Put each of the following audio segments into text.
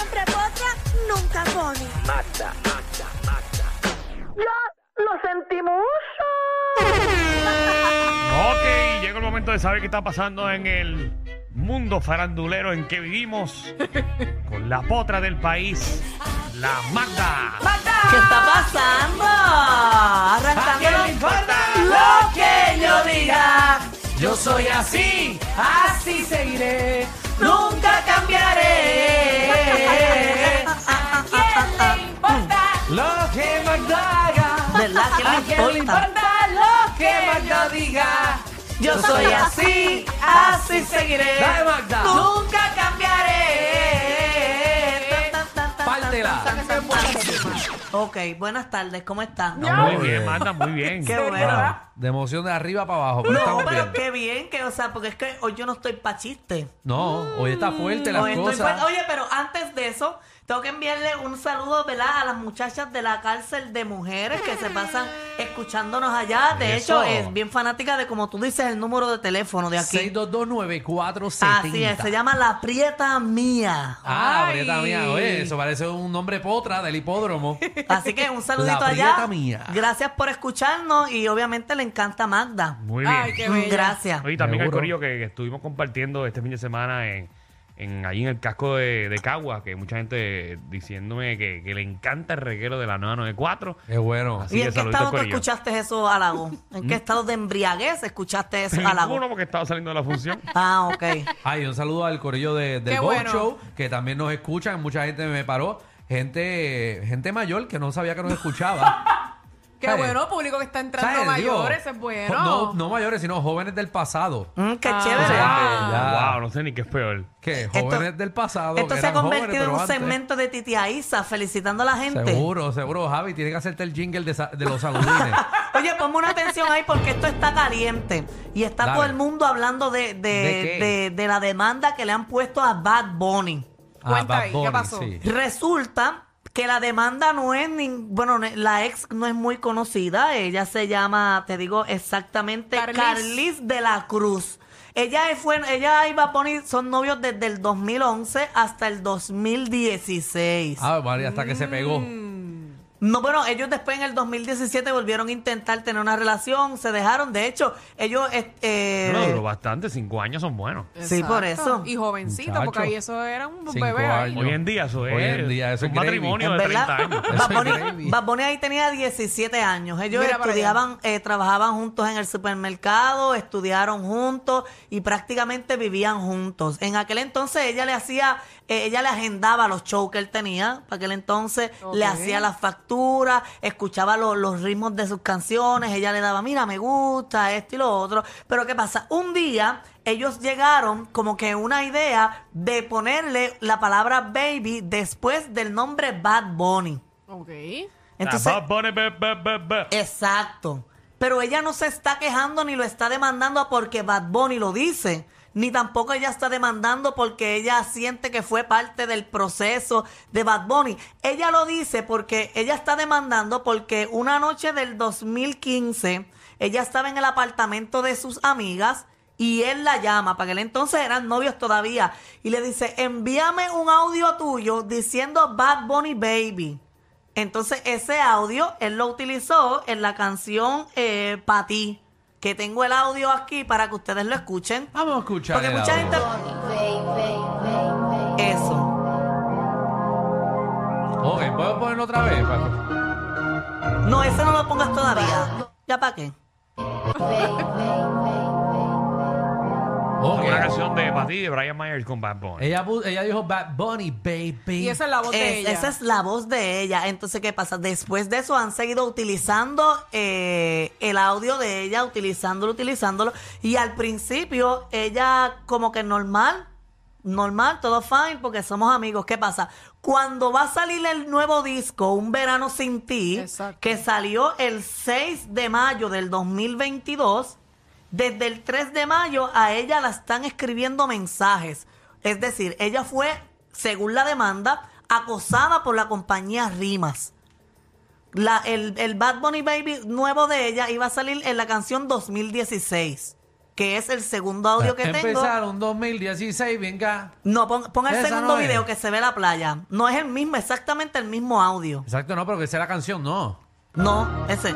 Siempre potra, nunca pone. Magda, Magda, Magda. ¡Ya lo sentimos! Ok, llegó el momento de saber qué está pasando en el mundo farandulero en que vivimos con la potra del país, la Magda. ¿Qué está pasando? Arrancando ¿A quién le importa lo que yo diga? Yo soy así, así seguiré, nunca que ¿A le quién le importa? lo que Magda diga? Yo soy así, así seguiré, Dale, Magda. nunca cambiaré. Pártela. Ok, buenas tardes, ¿cómo están? Muy bien, Magda, muy bien. Qué bueno. De emoción de arriba para abajo. pero No, estamos pero bien. qué bien que, o sea, porque es que hoy yo no estoy pa' chiste. No, hoy está fuerte las Hoy estoy cosas. fuerte. Oye, pero antes de eso, tengo que enviarle un saludo, ¿verdad? A las muchachas de la cárcel de mujeres que se pasan escuchándonos allá. De Eso. hecho, es bien fanática de, como tú dices, el número de teléfono de aquí. 6229470. Así es, se llama La Prieta Mía. Ah, Ay. Prieta mía. Oye, eso parece un nombre potra del hipódromo. Así que un saludito La allá. Prieta Mía. Gracias por escucharnos y obviamente le encanta Magda. Muy bien. Ay, qué bella. Gracias. Oye, también el Seguro. corillo que, que estuvimos compartiendo este fin de semana en, en allí en el casco de, de Cagua, que mucha gente diciéndome que, que le encanta el reguero de la 994. Qué bueno. Así ¿Y en qué estado tú escuchaste eso, Halago? ¿En qué estado de embriaguez escuchaste eso, Halago? Ninguno porque estaba saliendo de la función. Ah, ok. Ay, un saludo al corillo de, del Bob bueno. Show, que también nos escuchan. Mucha gente me paró. Gente, gente mayor que no sabía que nos escuchaba. Qué ¿Sabes? bueno, público que está entrando ¿Sabes? Digo, mayores, es bueno. No, no mayores, sino jóvenes del pasado. Mm, qué Ah. chévere. O sea, que ya- Wow, no sé ni qué es peor. ¿Qué? Esto- Jóvenes del pasado. Esto se ha jóvenes, convertido en un antes. segmento de Titia Isa, felicitando a la gente. Seguro, seguro, Javi. Tiene que hacerte el jingle de, los saludines. Oye, ponme una atención ahí porque esto está caliente. Y está Dale. todo el mundo hablando de, de, ¿De qué? de- de la demanda que le han puesto a Bad Bunny. Cuenta Bad ahí, ¿qué pasó? sí. Resulta que la demanda no es ni, bueno, ne- la ex no es muy conocida, ella se llama, te digo exactamente, Carlis. Carlis, de la Cruz. Ella fue, ella y Bad Bunny son novios desde el 2011 hasta el 2016. Ah, María, hasta que se pegó. No, bueno, ellos después en el 2017 volvieron a intentar tener una relación, se dejaron, de hecho, ellos, eh, eh, No, duró bastante, cinco años son buenos. Sí, por eso. Y jovencito, Muchacho. porque ahí eso era un Cinco bebé. ahí. años. Hoy en día eso es, Hoy en día eso un es gravy. matrimonio ¿En de verdad? 30 años. Bad es Bunny, gravy. Bad Bunny ahí tenía 17 años. Ellos Mira para estudiaban, eh, trabajaban juntos en el supermercado, estudiaron juntos y prácticamente vivían juntos. En aquel entonces ella le hacía, eh, ella le agendaba los shows que él tenía. Para aquel entonces le hacía las facturas, escuchaba lo- los ritmos de sus canciones. Ella le daba, mira, me gusta esto y lo otro. Pero ¿qué pasa? Un día ellos llegaron como que una idea de ponerle la palabra baby después del nombre Bad Bunny. Ok. Entonces, Bad Bunny, be- be- be- be. exacto. Pero ella no se está quejando ni lo está demandando porque Bad Bunny lo dice. Ni tampoco ella está demandando porque ella siente que fue parte del proceso de Bad Bunny. Ella lo dice porque ella está demandando porque una noche del 2015 ella estaba en el apartamento de sus amigas y él la llama, para que entonces eran novios todavía, y le dice, envíame un audio tuyo diciendo Bad Bunny Baby. Entonces ese audio él lo utilizó en la canción eh, Pa' ti, que tengo el audio aquí para que ustedes lo escuchen. Vamos a escuchar. Porque el mucha audio. gente... Eso. Ok, ¿puedo ponerlo otra vez? No, ese no lo pongas todavía. ¿Ya para qué? Ok. Una canción de Pati de Brian Myers con Bad Bunny. Ella, pu- ella dijo Bad Bunny, baby. Y esa es la voz de Es- ella. esa es la voz de ella. Entonces, ¿qué pasa? Después de eso han seguido utilizando eh, el audio de ella, utilizándolo, utilizándolo. Y al principio, ella como que normal, normal, todo fine, porque somos amigos. ¿Qué pasa? Cuando va a salir el nuevo disco, Un Verano Sin Ti, Exacto. que salió el 6 de mayo del 2022, desde el 3 de mayo a ella la están escribiendo mensajes. Es decir, ella fue, según la demanda, acosada por la compañía Rimas. La, el, el Bad Bunny Baby nuevo de ella iba a salir en la canción 2016. que es el segundo audio que tengo. Empezaron 2016, venga. No, pon, pon el segundo no es. video que se ve la playa. No es el mismo, exactamente el mismo audio. Exacto, no, pero que sea la canción, no. No, ese.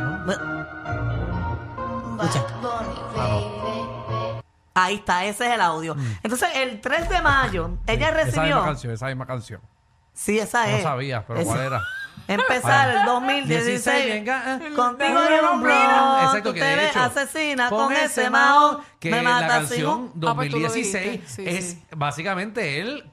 Escucha. Ahí está, ese es el audio. Entonces, el 3 de mayo, ella Esa misma recibió. canción, esa misma canción. Sí, esa No es. sabía, pero Esa- ¿cuál era? Empezar el 16, 2016. venga. eh. Contigo en un blog, Exacto, tú que te de ves hecho, asesina con ese mahón, que me la sin canción un- Ah, pues tú lo 2016 dijiste. Sí, es sí. básicamente él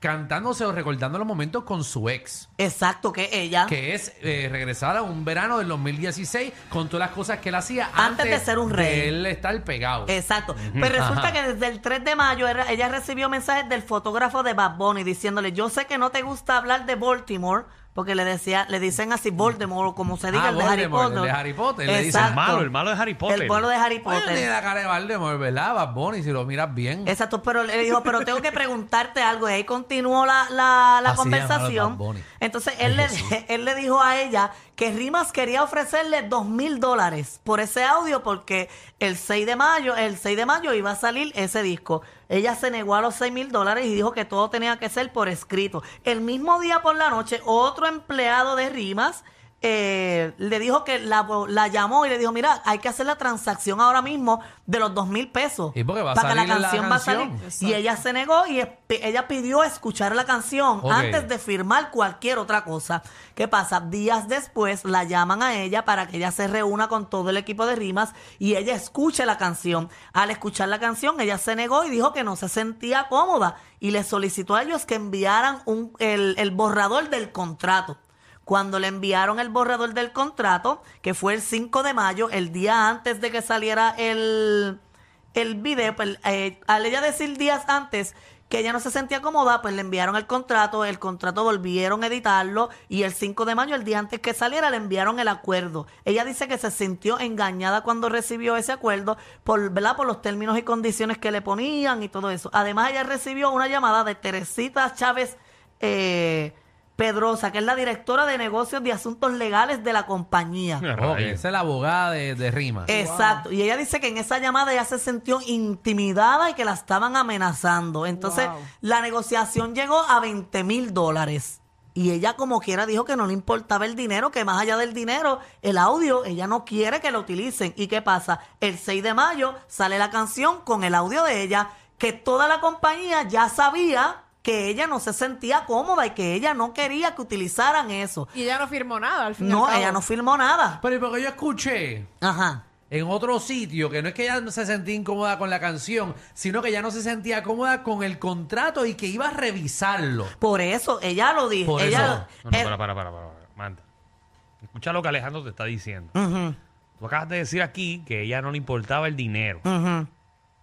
cantándose o recordando los momentos con su ex. Exacto, que ella. Que es eh, regresar a un verano del 2016 con todas las cosas que él hacía Antes de ser un rey. De él estar pegado. Exacto. Pues resulta Ajá. que desde el 3 de mayo era- ella recibió mensajes del fotógrafo de Bad Bunny diciéndole, yo sé que no te gusta hablar de Baltimore, porque le decía, le dicen así Voldemort, o como se diga, Ah, el de Harry Voldemort, Potter. el de Harry Potter, le dicen El malo, el malo de Harry Potter. El malo de Harry Oye, tiene Potter. la cara de Valdemar, ¿verdad? Bad Bunny, si lo miras bien. Exacto, pero le dijo, pero tengo que preguntarte algo. Y ahí continuó la, la, la conversación. Entonces él le, él le dijo a ella que Rimas quería ofrecerle dos mil dólares por ese audio porque el 6 de mayo, el 6 de mayo iba a salir ese disco. Ella se negó a los 6 mil dólares y dijo que todo tenía que ser por escrito. El mismo día por la noche, otro empleado de Rimas eh, le dijo que la, la llamó y le dijo, mira, hay que hacer la transacción ahora mismo de los dos mil pesos. Y porque va a para que la salir la canción va a salir. canción. Y ella se negó y ella pidió escuchar la canción antes de firmar cualquier otra cosa. ¿Qué pasa? Días después la llaman a ella para que ella se reúna con todo el equipo de rimas y ella escuche la canción. Al escuchar la canción, ella se negó y dijo que no se sentía cómoda y le solicitó a ellos que enviaran un, el, el borrador del contrato. Cuando le enviaron el borrador del contrato, que fue el 5 de mayo, el día antes de que saliera el, el video, pues, eh, al ella decir días antes que ella no se sentía cómoda, pues le enviaron el contrato, el contrato volvieron a editarlo y el 5 de mayo, el día antes que saliera, le enviaron el acuerdo. Ella dice que se sintió engañada cuando recibió ese acuerdo por, ¿verdad? por los términos y condiciones que le ponían y todo eso. Además, ella recibió una llamada de Teresita Chávez eh, Pedrosa, que es la directora de negocios de asuntos legales de la compañía. Ok, esa es la abogada de, de Rima. Exacto. Y ella dice que en esa llamada ella se sintió intimidada y que la estaban amenazando. Entonces, Wow. la negociación llegó a 20 mil dólares. Y ella como quiera dijo que no le importaba el dinero, que más allá del dinero, el audio, ella no quiere que lo utilicen. ¿Y qué pasa? El 6 de mayo sale la canción con el audio de ella, que toda la compañía ya sabía que ella no se sentía cómoda y que ella no quería que utilizaran eso. Y ella no firmó nada al final. No, ella no firmó nada. Pero ¿y porque yo escuché Ajá. en otro sitio que no es que ella no se sentía incómoda con la canción, sino que ella no se sentía cómoda con el contrato y que iba a revisarlo. Por eso, ella lo dijo. Por ella, eso. No, no, eh, para, para, para, para, para. Manda. Escucha lo que Alejandro te está diciendo. ujú, Tú acabas de decir aquí que ella no le importaba el dinero. ujú.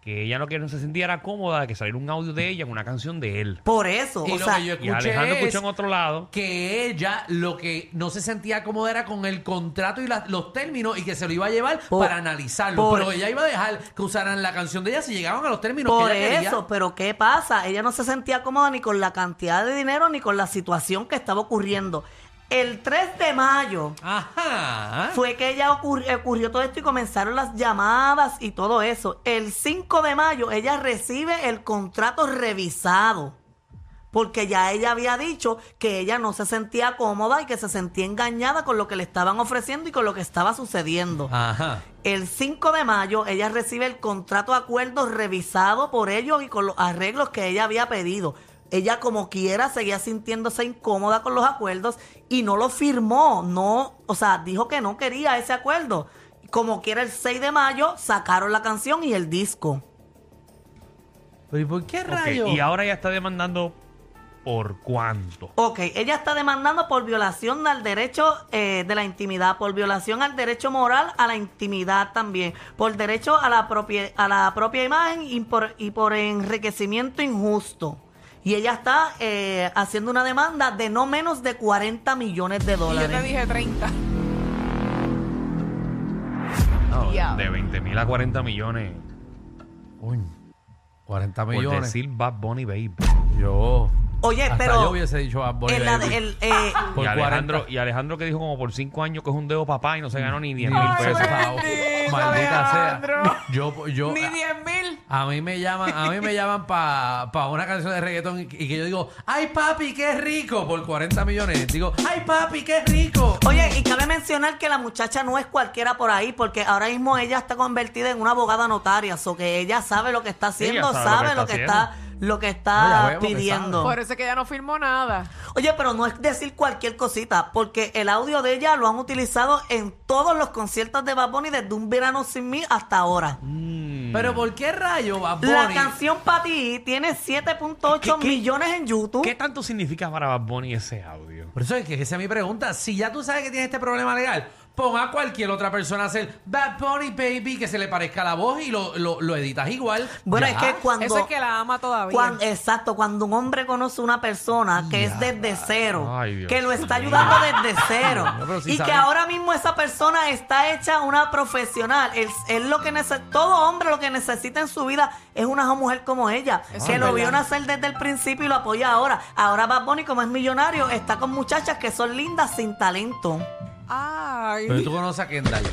Que ella no, que no se sintiera cómoda de que saliera un audio de ella en una canción de él. Por eso, Y o lo sea, que yo Y escuché Alejandro es escuchó en otro lado. que ella lo que no se sentía cómoda era con el contrato y la- los términos y que se lo iba a llevar Por- para analizarlo. por- pero ella iba a dejar que usaran la canción de ella si llegaban a los términos por que ella quería. eso, pero ¿qué pasa? Ella no se sentía cómoda ni con la cantidad de dinero ni con la situación que estaba ocurriendo. El 3 de mayo Ajá. fue que ella ocurri- ocurrió todo esto y comenzaron las llamadas y todo eso. El 5 de mayo ella recibe el contrato revisado. Porque ya ella había dicho que ella no se sentía cómoda y que se sentía engañada con lo que le estaban ofreciendo y con lo que estaba sucediendo. Ajá. El 5 de mayo ella recibe el contrato de acuerdo revisado por ellos y con los arreglos que ella había pedido. Ella como quiera seguía sintiéndose incómoda con los acuerdos y no lo firmó, no, o sea, dijo que no quería ese acuerdo. Como quiera el 6 de mayo sacaron la canción y el disco. Pero ¿y por qué Ok, rayos? Y ahora ella está demandando por cuánto. Ok, ella está demandando por violación al derecho eh, de la intimidad, por violación al derecho moral a la intimidad también, por derecho a la propia, a la propia imagen y por, y por enriquecimiento injusto. Y ella está eh, haciendo una demanda de no menos de 40 millones de Y yo te dólares. dije 30. No, de 20 mil a 40 millones. Coño, 40 Por millones. decir Bad Bunny Baby. Yo. Oye, Hasta pero yo hubiese dicho Bad Bunny en la- Baby. el, eh, Por y, Alejandro, 40. y Alejandro que dijo como por 5 años que es un dedo papá y no se ganó ni 10 Ni mil pesos. pesos. bendito, Maldita Alejandro. sea. Yo, yo, Ni 10 mil A mí me llaman, a mí me llaman para una canción de reggaetón y, y que yo digo, ay papi, qué rico, por 40 millones. Digo, ay papi, qué rico. Oye, y cabe mencionar que la muchacha no es cualquiera por ahí, porque ahora mismo ella está convertida en una abogada notaria, o que ella sabe lo que está haciendo, Ella sabe, sabe lo lo que que está, lo que No, está vemos que pidiendo. Por eso es que ella no firmó nada. Oye, pero no es decir cualquier cosita, porque el audio de ella lo han utilizado en todos los conciertos de Bad Bunny desde un verano sin mí hasta ahora. Pero ¿por qué rayo Bad La Bunny? canción para ti tiene 7.8 ¿Qué- qué- millones en YouTube. ¿Qué tanto significa para Bad Bunny ese audio? Por eso es que esa es mi pregunta. Si ya tú sabes que tienes este problema legal, pon a cualquier otra persona a hacer Bad Bunny Baby que se le parezca la voz y lo, lo, lo editas igual. Bueno, Ya. es que cuando... Eso es que la ama todavía. Cuan- exacto, cuando un hombre conoce a una persona que es desde cero, Ay, que lo está ayudando desde cero, No, pero sí y que ahora mismo esa persona está hecha una profesional, él lo que todo hombre lo que necesita en su vida es una mujer como ella, Eso que es lo vio nacer desde el principio y lo apoya ahora. Ahora Bad Bunny, como es millonario, está con muchachas que son lindas sin talento. Ay. Pero tú conoces a Kendall.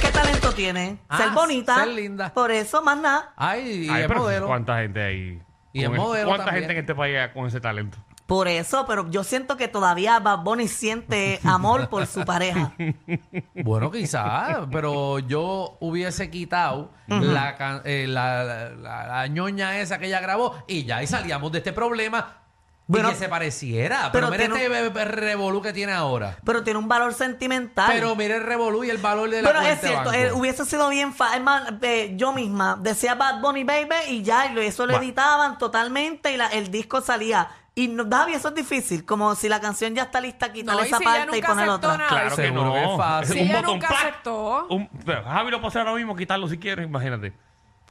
¿Qué talento tiene? Ah, ser bonita. ser linda. Por eso, más nada. Ay, y Ay, es pero modelo. ¿Cuánta gente hay? Y con es el- modelo ¿Cuánta también. gente en este país hay con ese talento? Por eso, pero yo siento que todavía Bad Bunny siente amor por su pareja. Bueno, quizás, pero yo hubiese quitado la, can- eh, la, la- la- la ñoña esa que ella grabó y ya ahí salíamos de este problema Bueno, y que se pareciera. Pero, pero mira tiene este revolú que tiene ahora. Pero tiene un valor sentimental. Pero mira el revolú y el valor de la Bueno, es cierto, banco. eh, hubiese sido bien fácil. yo misma decía Bad Bunny Baby y ya, y eso lo Bueno. editaban totalmente y la- el disco salía. Y no, David, eso es difícil. Como si la canción ya está lista, quitarle No, y esa si ella parte y nunca poner aceptó otra. nada. Claro que no. que es fácil. Si ella nunca aceptó. Un- pero Javi lo puede hacer ahora mismo, quitarlo si quieres, imagínate.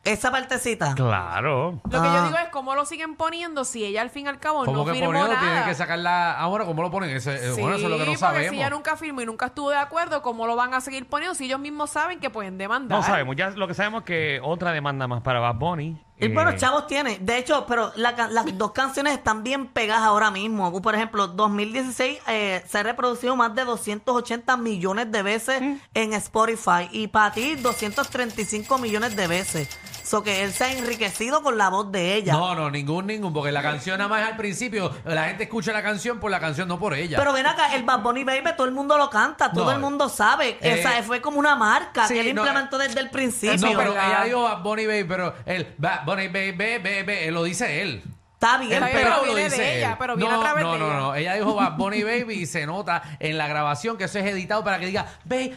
Esa partecita. Claro. Lo que Ah. yo digo es cómo lo siguen poniendo si ella al fin y al cabo ¿Cómo no que firmó poniendo? nada. Tienen que sacarla ahora. ¿Cómo lo ponen? Ese- eh, Sí, bueno, eso es lo que no porque sabemos. si ella nunca firmó y nunca estuvo de acuerdo, ¿cómo lo van a seguir poniendo si ellos mismos saben que pueden demandar? No sabemos, ya lo que sabemos es que otra demanda más para Bad Bunny. Y eh, bueno, chavos tiene. De hecho, pero la las dos canciones están bien pegadas ahora mismo. Por ejemplo, 2016 eh, se ha reproducido más de 280 millones de veces Mm. en Spotify. Y para ti, 235 millones de veces. So que él se ha enriquecido con la voz de ella. No, no, ningún, ningún, porque la canción nada más al principio, la gente escucha la canción por la canción, no por ella. Pero ven acá, el Bad Bunny Baby, todo el mundo lo canta, todo No, el mundo sabe. eh, Esa fue como una marca sí, que él no, implementó desde el principio. no, pero ella dijo Bad Bunny Baby, pero él, Bad Bunny Baby, baby, baby, lo dice él. Está bien, Está bien, pero... pero lo viene de ella, pero viene no, a través no, de no, ella. no, ella dijo Bad Bunny Baby y se nota en la grabación que eso es editado para que diga, ve,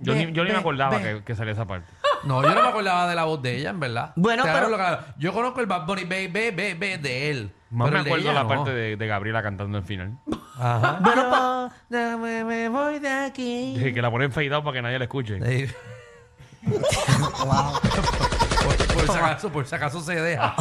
Yo, ni, yo ni me acordaba ve". que, que salía esa parte. No, yo no me acordaba de la voz de ella, en verdad. Bueno, Te pero- hablo claro. Yo conozco el Bad Bunny Baby, Baby, Baby de él. Más pero me el de acuerdo ella la no. parte de, de Gabriela cantando al final. Ajá. Bueno, Yo me, me voy de aquí. Dije que la ponen feidado para que nadie la escuche. Sí. por, por si acaso, por si acaso se deja.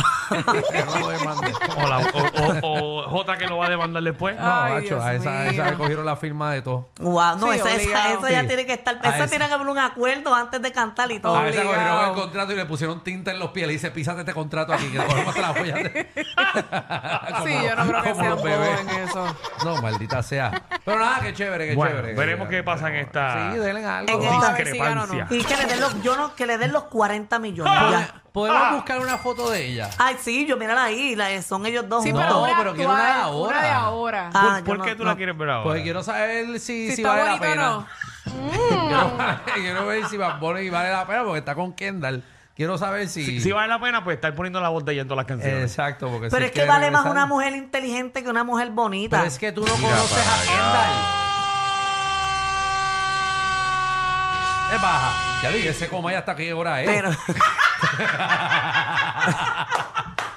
Que no lo demande. O, la- o- o- o otra que lo va a demandar después. No, Ay, macho, Dios a esa, a mío. esa le cogieron la firma de todo. Wow, no, Sí, esa, esa, obligado. ya Sí. tiene que estar, A esa esa- tiene que haber un acuerdo antes de cantar y todo. A esa Obligado. cogieron el contrato y le pusieron tinta en los pies. Le dice, písate este contrato aquí, que te la voy a... Sí, yo no creo que como sea los un bebés. en eso. No, maldita sea. Pero nada, qué chévere, qué Bueno, chévere. veremos qué pasa en esta Sí, denle algo. En esta a ver si gana o no. discrepancia. Y que le den los, yo no, que le den los 40 millones. Ya. ¿Podemos buscar una foto de ella? Ay, sí, yo mírala ahí, la- son ellos dos Sí, juntos. pero, una pero quiero una de actual, ahora. Una de ahora. Ah, ¿Por, yo por no- qué tú no. la quieres ver ahora? Porque quiero saber si, si si está vale la bonito o pena. no. Quiero, quiero ver si Bad Bunny vale la pena porque está con Kendall. Quiero saber si... Si, si vale la pena, pues estar poniendo la voz de ella en todas las canciones. Exacto, porque Pero si es que vale más una mujer inteligente que una mujer bonita. Pero es que tú no Mira conoces para a Kendall. Es baja. Ya dije, ese coma ya hasta qué hora es. Pero-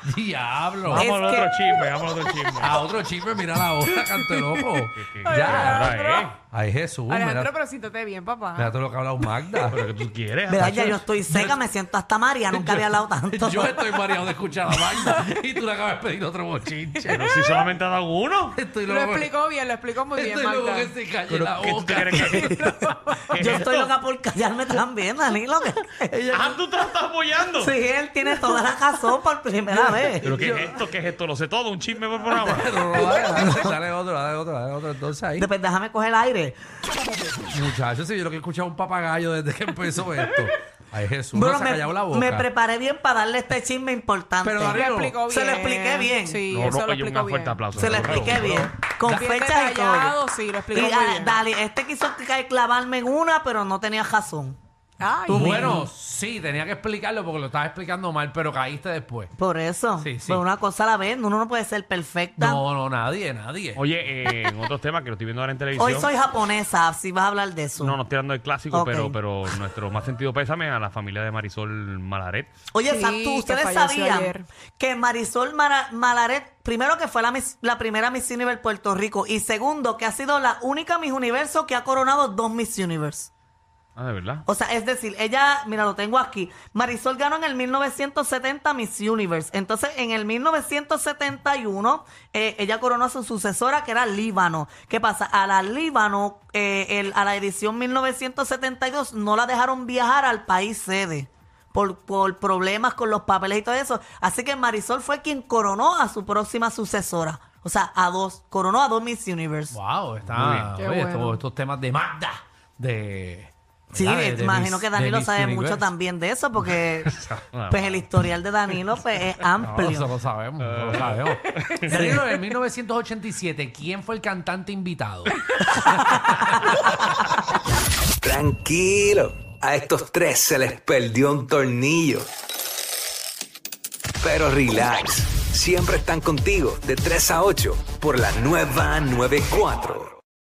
Diablo. Vamos que- otro chisme, vamos al otro chisme. A otro chisme, mira la hora, canto loco. ¿Qué- qué- Ya. ahora es? Ay, Jesús. Alejandro, Mira, pero siéntate bien, papá. mira todo lo que ha hablado Magda. Pero que tú quieres. ¿Verdad? Atacho. Ya yo estoy seca, me siento hasta María, nunca había hablado tanto. Yo estoy mareado de escuchar a Magda y tú le acabas de pedir otro bochinche. Pero si solamente ha dado uno. Estoy Lo explicó bien, lo explicó muy bien, Estoy loco Magda. que se calle Pero la ¿qué tú te boca. crees que ¿Qué es Yo estoy esto? loca por callarme también, Danilo. que- Ah, tú te la estás apoyando. Sí, él tiene toda la razón por primera vez. ¿Pero qué es esto? ¿Qué es esto? Lo sé todo, un chisme por programa. No, no, dale, dale, dale otro, dale otro, dale otro. Entonces ahí. Después déjame coger el aire. Muchachos, si yo lo que he escuchado un papagayo desde que empezó esto. Ay, Jesús, Bueno, no se ha me, callado la boca. me preparé bien para darle este chisme importante. Pero, Se lo Danilo, explicó bien. se lo expliqué bien. Sí, No, eso no, lo oye, un explicó fuerte bien. aplauso. Se lo expliqué bien. Con Bien fechas y todo. detallado, sí, lo explicó Y, muy ah, bien. Dali, este quiso clavarme en una, pero no tenía razón. Ay, Tú Bueno, sí, tenía que explicarlo porque lo estaba explicando mal, pero caíste después. Por eso. Sí, sí. Pues una cosa a la vez. Uno no puede ser perfecta. No, no, nadie, nadie. Oye, eh, en otros temas que lo estoy viendo ahora en televisión. Hoy soy japonesa, si vas a hablar de eso. No, no estoy dando el clásico, Ok. pero, pero nuestro más sentido pésame a la familia de Marisol Malaret. Oye, Sí, sa- ¿tú- que ustedes falleció sabían ayer. que Marisol Mara- Malaret, primero que fue la, Miss- la primera Miss Universe Puerto Rico y segundo que ha sido la única Miss Universo que ha coronado dos Miss Universe. Ah, de verdad. O sea, es decir, ella, mira, lo tengo aquí. Marisol ganó en el 1970 Miss Universe. Entonces, en el 1971, eh, ella coronó a su sucesora, que era Líbano. ¿Qué pasa? A la Líbano, eh, el- a la edición 1972, no la dejaron viajar al país sede. Por, por problemas con los papeles y todo eso. Así que Marisol fue quien coronó a su próxima sucesora. O sea, a dos. Coronó a dos Miss Universe. Wow, Muy está. bien. Qué Oye, bueno. estos, estos temas de Magda, de. Sí, ¿verdad? De- de imagino que Danilo Miss sabe Universe. mucho también de eso, porque No, pues el historial de Danilo pues, es No, amplio. eso lo sabemos, eso lo sabemos. Danilo, en 1987, ¿quién fue el cantante invitado? Tranquilo, a estos tres se les perdió un tornillo. Pero relax, siempre están contigo de 3 a 8 por la nueva 94.